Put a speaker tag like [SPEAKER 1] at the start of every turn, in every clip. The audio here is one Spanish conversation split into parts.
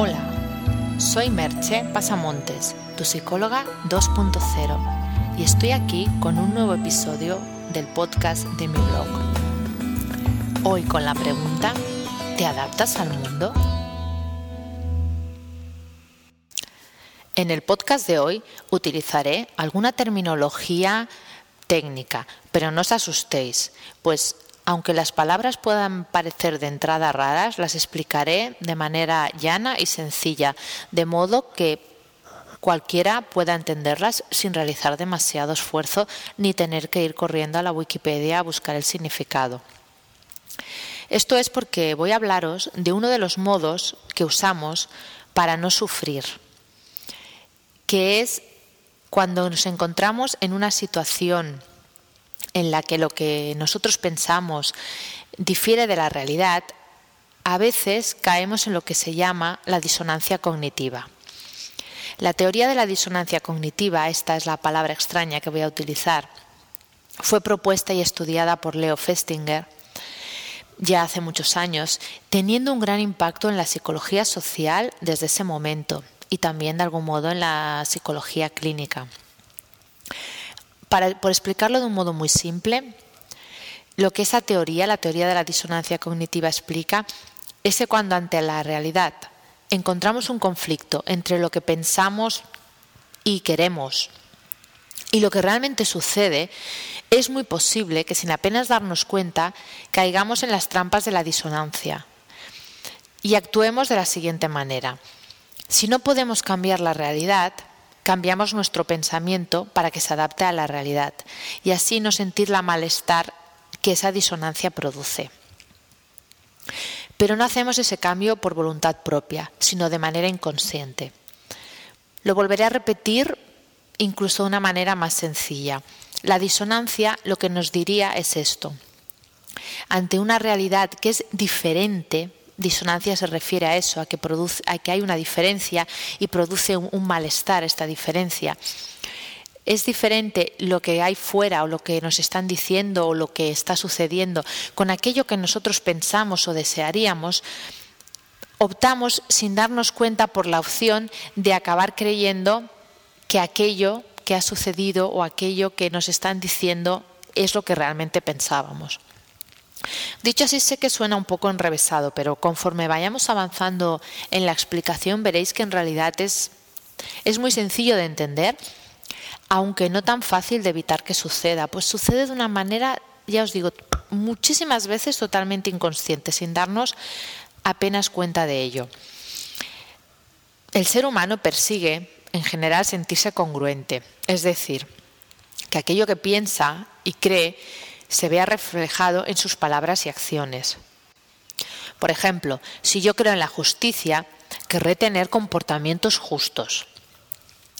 [SPEAKER 1] Hola, soy Merche Pasamontes, tu psicóloga 2.0, y estoy aquí con un nuevo episodio del podcast de mi blog. Hoy con la pregunta, ¿te adaptas al mundo? En el podcast de hoy utilizaré alguna terminología técnica, pero no os asustéis, pues aunque las palabras puedan parecer de entrada raras, las explicaré de manera llana y sencilla, de modo que cualquiera pueda entenderlas sin realizar demasiado esfuerzo ni tener que ir corriendo a la Wikipedia a buscar el significado. Esto es porque voy a hablaros de uno de los modos que usamos para no sufrir, que es cuando nos encontramos en una situación en la que lo que nosotros pensamos difiere de la realidad, a veces caemos en lo que se llama la disonancia cognitiva. La teoría de la disonancia cognitiva, esta es la palabra extraña que voy a utilizar, fue propuesta y estudiada por Leo Festinger ya hace muchos años, teniendo un gran impacto en la psicología social desde ese momento y también de algún modo en la psicología clínica por explicarlo de un modo muy simple, lo que esa teoría, la teoría de la disonancia cognitiva explica, es que cuando ante la realidad encontramos un conflicto entre lo que pensamos y queremos y lo que realmente sucede, es muy posible que sin apenas darnos cuenta caigamos en las trampas de la disonancia y actuemos de la siguiente manera. Si no podemos cambiar la realidad, cambiamos nuestro pensamiento para que se adapte a la realidad y así no sentir la malestar que esa disonancia produce. Pero no hacemos ese cambio por voluntad propia, sino de manera inconsciente. Lo volveré a repetir incluso de una manera más sencilla. La disonancia lo que nos diría es esto. Ante una realidad que es diferente disonancia se refiere a eso, a que, produce, a que hay una diferencia y produce un, un malestar esta diferencia. Es diferente lo que hay fuera o lo que nos están diciendo o lo que está sucediendo con aquello que nosotros pensamos o desearíamos, optamos sin darnos cuenta por la opción de acabar creyendo que aquello que ha sucedido o aquello que nos están diciendo es lo que realmente pensábamos. Dicho así, sé que suena un poco enrevesado, pero conforme vayamos avanzando en la explicación veréis que en realidad es, es muy sencillo de entender, aunque no tan fácil de evitar que suceda, pues sucede de una manera, ya os digo, muchísimas veces totalmente inconsciente, sin darnos apenas cuenta de ello. El ser humano persigue, en general, sentirse congruente, es decir, que aquello que piensa y cree se vea reflejado en sus palabras y acciones. Por ejemplo, si yo creo en la justicia, querré tener comportamientos justos.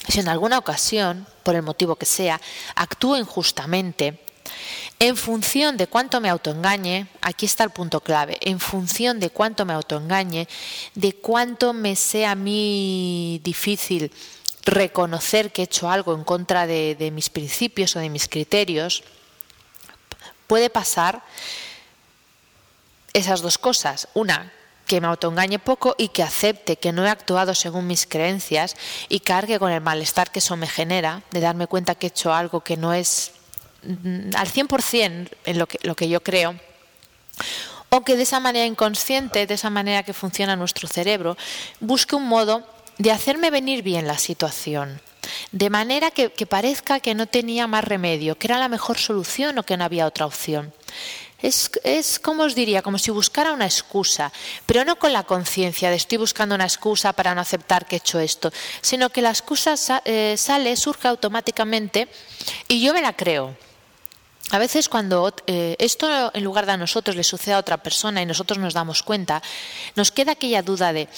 [SPEAKER 1] Si en alguna ocasión, por el motivo que sea, actúo injustamente, en función de cuánto me autoengañe, aquí está el punto clave, en función de cuánto me autoengañe, de cuánto me sea a mí difícil reconocer que he hecho algo en contra de, de mis principios o de mis criterios, puede pasar esas dos cosas. Una, que me autoengañe poco y que acepte que no he actuado según mis creencias y cargue con el malestar que eso me genera, de darme cuenta que he hecho algo que no es mm, al 100% en lo que, lo que yo creo. O que de esa manera inconsciente, de esa manera que funciona nuestro cerebro, busque un modo de hacerme venir bien la situación de manera que, parezca que no tenía más remedio, que era la mejor solución o que no había otra opción. Es, es, como os diría, como si buscara una excusa, pero no con la conciencia de estoy buscando una excusa para no aceptar que he hecho esto, sino que la excusa eh, sale, surge automáticamente y yo me la creo. A veces cuando eh, esto en lugar de a nosotros le sucede a otra persona y nosotros nos damos cuenta, nos queda aquella duda de,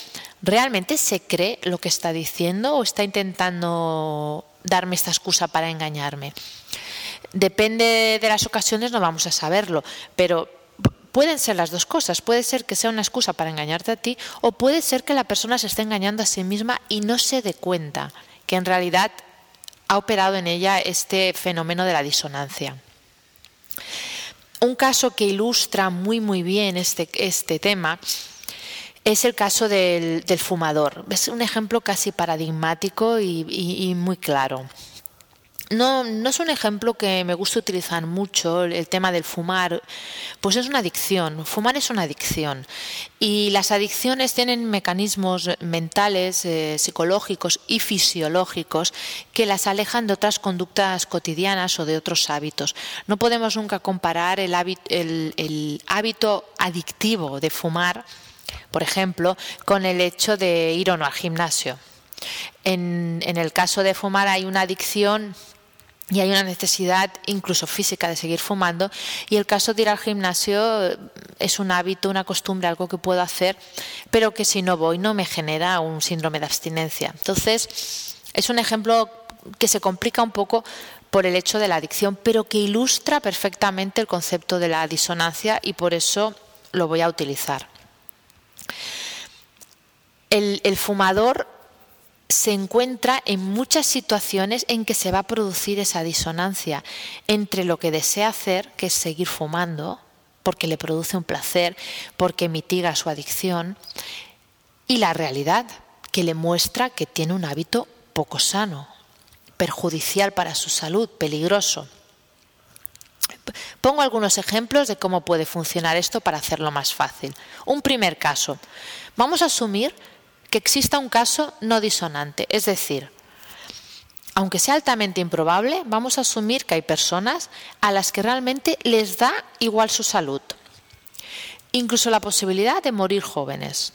[SPEAKER 1] ¿realmente se cree lo que está diciendo o está intentando darme esta excusa para engañarme? Depende de las ocasiones, no vamos a saberlo, pero pueden ser las dos cosas. Puede ser que sea una excusa para engañarte a ti o puede ser que la persona se esté engañando a sí misma y no se dé cuenta que en realidad ha operado en ella este fenómeno de la disonancia. Un caso que ilustra muy muy bien este, este tema es el caso del, fumador. Es un ejemplo casi paradigmático y muy claro. No, no es un ejemplo que me gusta utilizar mucho, el tema del fumar, pues es una adicción, fumar es una adicción y las adicciones tienen mecanismos mentales, eh, psicológicos y fisiológicos que las alejan de otras conductas cotidianas o de otros hábitos. No podemos nunca comparar el hábito, adictivo de fumar, por ejemplo, con el hecho de ir o no al gimnasio. En, en el caso de fumar hay una adicción y hay una necesidad incluso física de seguir fumando y el caso de ir al gimnasio es un hábito, una costumbre, algo que puedo hacer, pero que si no voy no me genera un síndrome de abstinencia. Entonces, es un ejemplo que se complica un poco por el hecho de la adicción, pero que ilustra perfectamente el concepto de la disonancia y por eso lo voy a utilizar. El, el fumador se encuentra en muchas situaciones en que se va a producir esa disonancia entre lo que desea hacer, que es seguir fumando, porque le produce un placer, porque mitiga su adicción, y la realidad, que le muestra que tiene un hábito poco sano, perjudicial para su salud, peligroso. Pongo algunos ejemplos de cómo puede funcionar esto para hacerlo más fácil. Un primer caso. Vamos a asumir que exista un caso no disonante. Es decir, aunque sea altamente improbable, vamos a asumir que hay personas a las que realmente les da igual su salud. Incluso la posibilidad de morir jóvenes.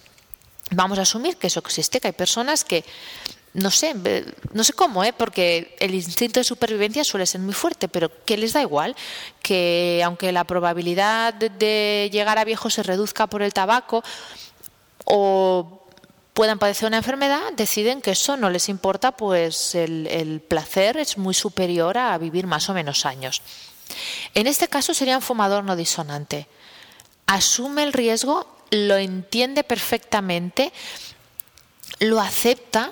[SPEAKER 1] Vamos a asumir que eso existe, que hay personas que, no sé, no sé cómo, ¿eh? porque el instinto de supervivencia suele ser muy fuerte, pero que les da igual, que aunque la probabilidad de llegar a viejo se reduzca por el tabaco, o puedan padecer una enfermedad, deciden que eso no les importa, pues el, placer es muy superior a vivir más o menos años. En este caso sería un fumador no disonante. Asume el riesgo, lo entiende perfectamente, lo acepta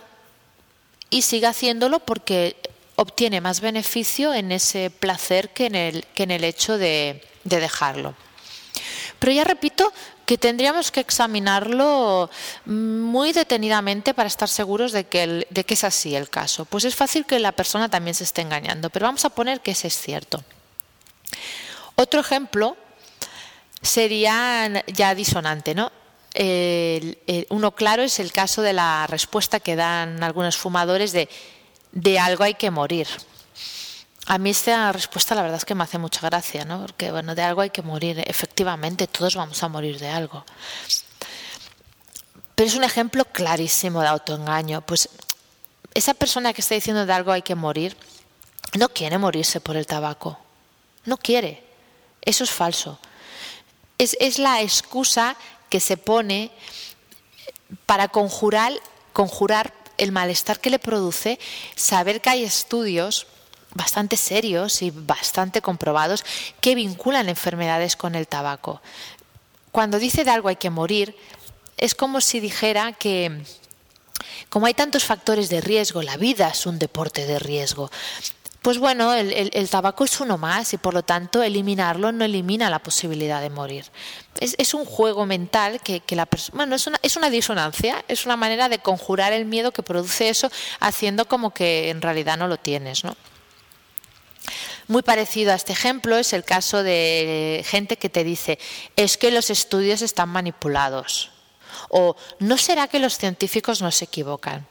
[SPEAKER 1] y sigue haciéndolo porque obtiene más beneficio en ese placer que en el, que en el hecho de dejarlo. Pero ya repito, que tendríamos que examinarlo muy detenidamente para estar seguros de que, de que es así el caso. Pues es fácil que la persona también se esté engañando, pero vamos a poner que ese es cierto. Otro ejemplo sería ya disonante, ¿no? uno claro es el caso de la respuesta que dan algunos fumadores de de algo hay que morir. A mí esta respuesta la verdad es que me hace mucha gracia, ¿no? Porque bueno, de algo hay que morir. Efectivamente, todos vamos a morir de algo. Pero es un ejemplo clarísimo de autoengaño. Pues esa persona que está diciendo de algo hay que morir, no quiere morirse por el tabaco. No quiere. Eso es falso. Es, es la excusa que se pone para conjurar, conjurar el malestar que le produce saber que hay estudios bastante serios y bastante comprobados que vinculan enfermedades con el tabaco. Cuando dice de algo hay que morir, es como si dijera que como hay tantos factores de riesgo, la vida es un deporte de riesgo. Pues bueno, el, tabaco es uno más y por lo tanto eliminarlo no elimina la posibilidad de morir. Es, un juego mental que, la persona... Bueno, es una, disonancia, es una manera de conjurar el miedo que produce eso haciendo como que en realidad no lo tienes, ¿no? Muy parecido a este ejemplo es el caso de gente que te dice, es que los estudios están manipulados. O ¿no será que los científicos no se equivocan?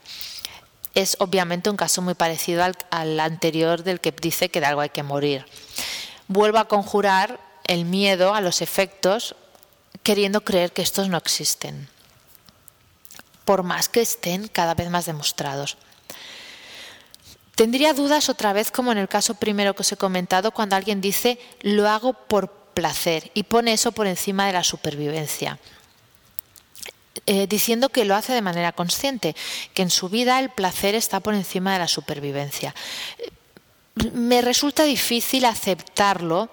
[SPEAKER 1] Es obviamente un caso muy parecido al, anterior del que dice que de algo hay que morir. Vuelvo a conjurar el miedo a los efectos queriendo creer que estos no existen, por más que estén cada vez más demostrados. Tendría dudas otra vez, como en el caso primero que os he comentado, cuando alguien dice lo hago por placer y pone eso por encima de la supervivencia. Eh, diciendo que lo hace de manera consciente, que en su vida el placer está por encima de la supervivencia. Me resulta difícil aceptarlo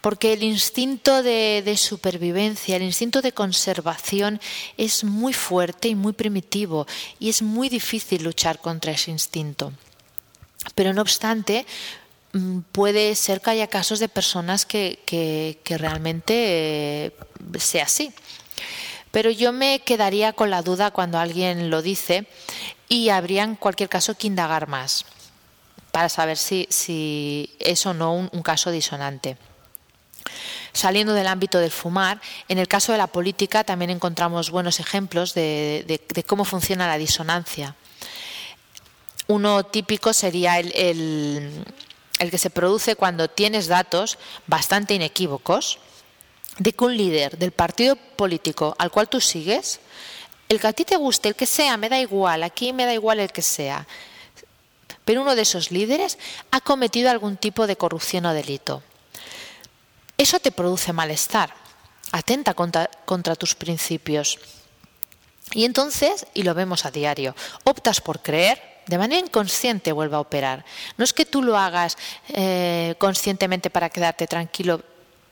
[SPEAKER 1] porque el instinto de, de, supervivencia, el instinto de conservación es muy fuerte y muy primitivo y es muy difícil luchar contra ese instinto. Pero no obstante, mm, puede ser que haya casos de personas que, realmente eh, sea así. Pero yo me quedaría con la duda cuando alguien lo dice y habría en cualquier caso que indagar más para saber si, si es o no un, caso disonante. Saliendo del ámbito del fumar, en el caso de la política también encontramos buenos ejemplos de, cómo funciona la disonancia. Uno típico sería el, que se produce cuando tienes datos bastante inequívocos de que un líder del partido político al cual tú sigues, el que a ti te guste, el que sea, me da igual, aquí me da igual el que sea, pero uno de esos líderes ha cometido algún tipo de corrupción o delito. Eso te produce malestar, atenta contra tus principios. Y entonces, y lo vemos a diario, optas por creer, de manera inconsciente vuelve a operar. No es que tú lo hagas eh, conscientemente para quedarte tranquilo,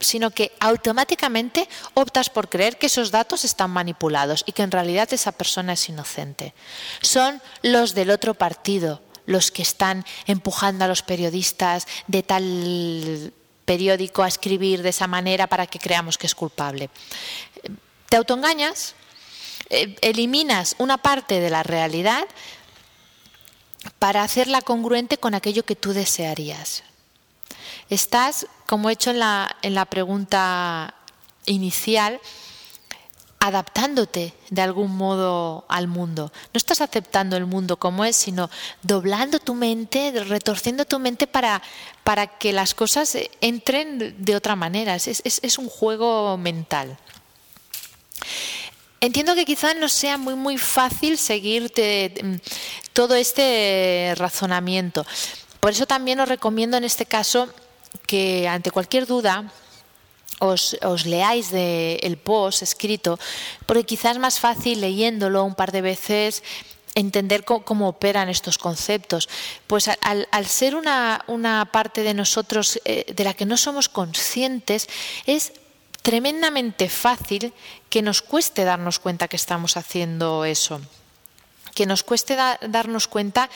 [SPEAKER 1] sino que automáticamente optas por creer que esos datos están manipulados y que en realidad esa persona es inocente. Son los del otro partido los que están empujando a los periodistas de tal periódico a escribir de esa manera para que creamos que es culpable. Te autoengañas, eh, eliminas una parte de la realidad para hacerla congruente con aquello que tú desearías. Estás, como he hecho en la, en la pregunta inicial, adaptándote de algún modo al mundo. No estás aceptando el mundo como es, sino doblando tu mente, retorciendo tu mente para, para que las cosas entren de otra manera. Es, es, un juego mental. Entiendo que quizás no sea muy muy fácil seguir mm, todo este razonamiento. Por eso también os recomiendo en este caso que ante cualquier duda os, leáis de el post escrito, porque quizás es más fácil leyéndolo un par de veces entender cómo, operan estos conceptos. Pues al, ser una, una, parte de nosotros eh, de la que no somos conscientes, es tremendamente fácil que nos cueste darnos cuenta que estamos haciendo eso que nos cueste darnos cuenta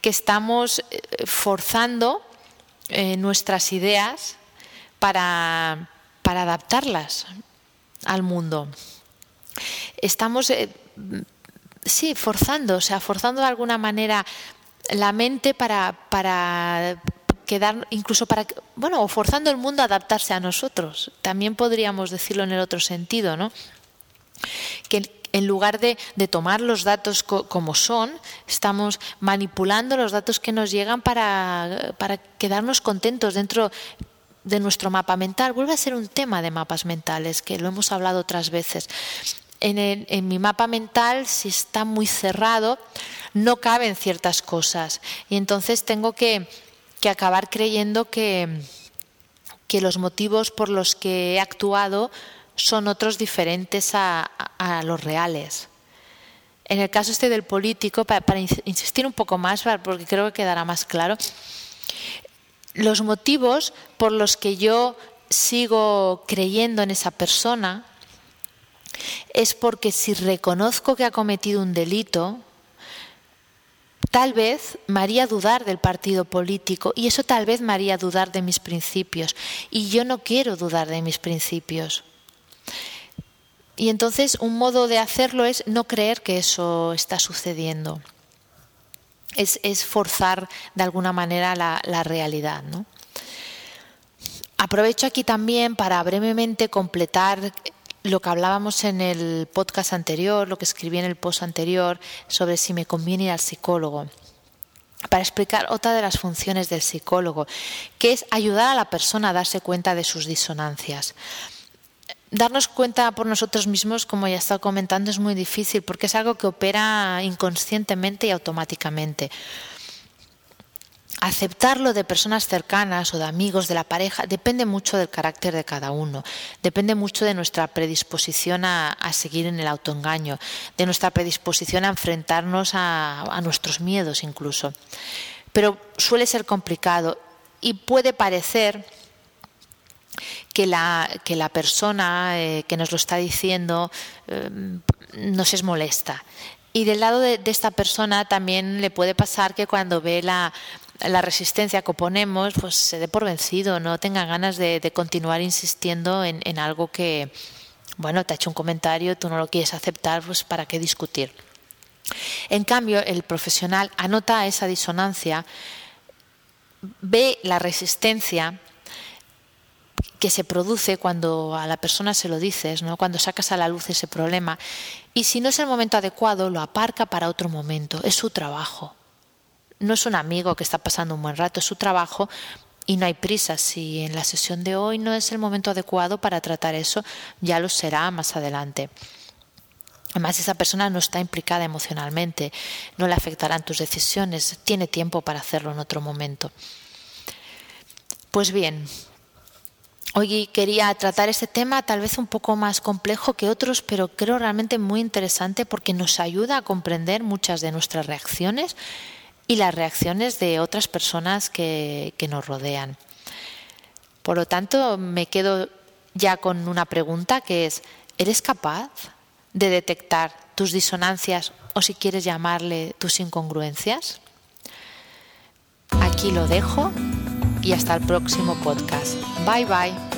[SPEAKER 1] que estamos eh, forzando eh, nuestras ideas para, para adaptarlas al mundo. Estamos, eh, sí, forzando, o sea, forzando de alguna manera la mente para, para incluso para, bueno, o forzando el mundo a adaptarse a nosotros. También podríamos decirlo en el otro sentido, ¿no? Que, en lugar de, tomar los datos como son, estamos manipulando los datos que nos llegan para, para quedarnos contentos dentro de nuestro mapa mental vuelve a ser un tema de mapas mentales, que lo hemos hablado otras veces. En, mi mapa mental, si está muy cerrado, no caben ciertas cosas. Y entonces tengo que, acabar creyendo que, que, los motivos por los que he actuado son otros diferentes a, los reales. En el caso este del político, para insistir un poco más, porque creo que quedará más claro, los motivos por los que yo sigo creyendo en esa persona es porque si reconozco que ha cometido un delito, tal vez me haría dudar del partido político y eso tal vez me haría dudar de mis principios. Y yo no quiero dudar de mis principios. Y entonces un modo de hacerlo es no creer que eso está sucediendo es, forzar de alguna manera la, realidad. Aprovecho aquí también para brevemente completar lo que hablábamos en el podcast anterior, lo que escribí en el post anterior sobre si me conviene ir al psicólogo para explicar otra de las funciones del psicólogo, que es ayudar a la persona a darse cuenta de sus disonancias darnos cuenta por nosotros mismos, como ya he estado comentando, es muy difícil porque es algo que opera inconscientemente y automáticamente. Aceptarlo de personas cercanas o de amigos, de la pareja, depende mucho del carácter de cada uno, depende mucho de nuestra predisposición a, seguir en el autoengaño, de nuestra predisposición a enfrentarnos a, nuestros miedos incluso. Pero suele ser complicado y puede parecer que la, que la persona eh, que nos lo está diciendo eh, nos es molesta. Y del lado de, esta persona también le puede pasar que cuando ve la, la resistencia que oponemos, pues se dé por vencido, no tenga ganas de, continuar insistiendo en, algo que, bueno, te ha hecho un comentario, tú no lo quieres aceptar, pues ¿para qué discutir? En cambio, el profesional anota esa disonancia, ve la resistencia que se produce cuando a la persona se lo dices, ¿no? cuando sacas a la luz ese problema. Y si no es el momento adecuado, lo aparca para otro momento. Es su trabajo. No es un amigo que está pasando un buen rato, es su trabajo y no hay prisa. Si en la sesión de hoy no es el momento adecuado para tratar eso, ya lo será más adelante. Además, esa persona no está implicada emocionalmente, no le afectarán tus decisiones, tiene tiempo para hacerlo en otro momento. Pues bien, hoy quería tratar este tema tal vez un poco más complejo que otros, pero creo realmente muy interesante porque nos ayuda a comprender muchas de nuestras reacciones y las reacciones de otras personas que, que nos rodean. Por lo tanto, me quedo ya con una pregunta que es, ¿eres capaz de detectar tus disonancias o si quieres llamarle tus incongruencias? Aquí lo dejo y hasta el próximo podcast. Bye bye.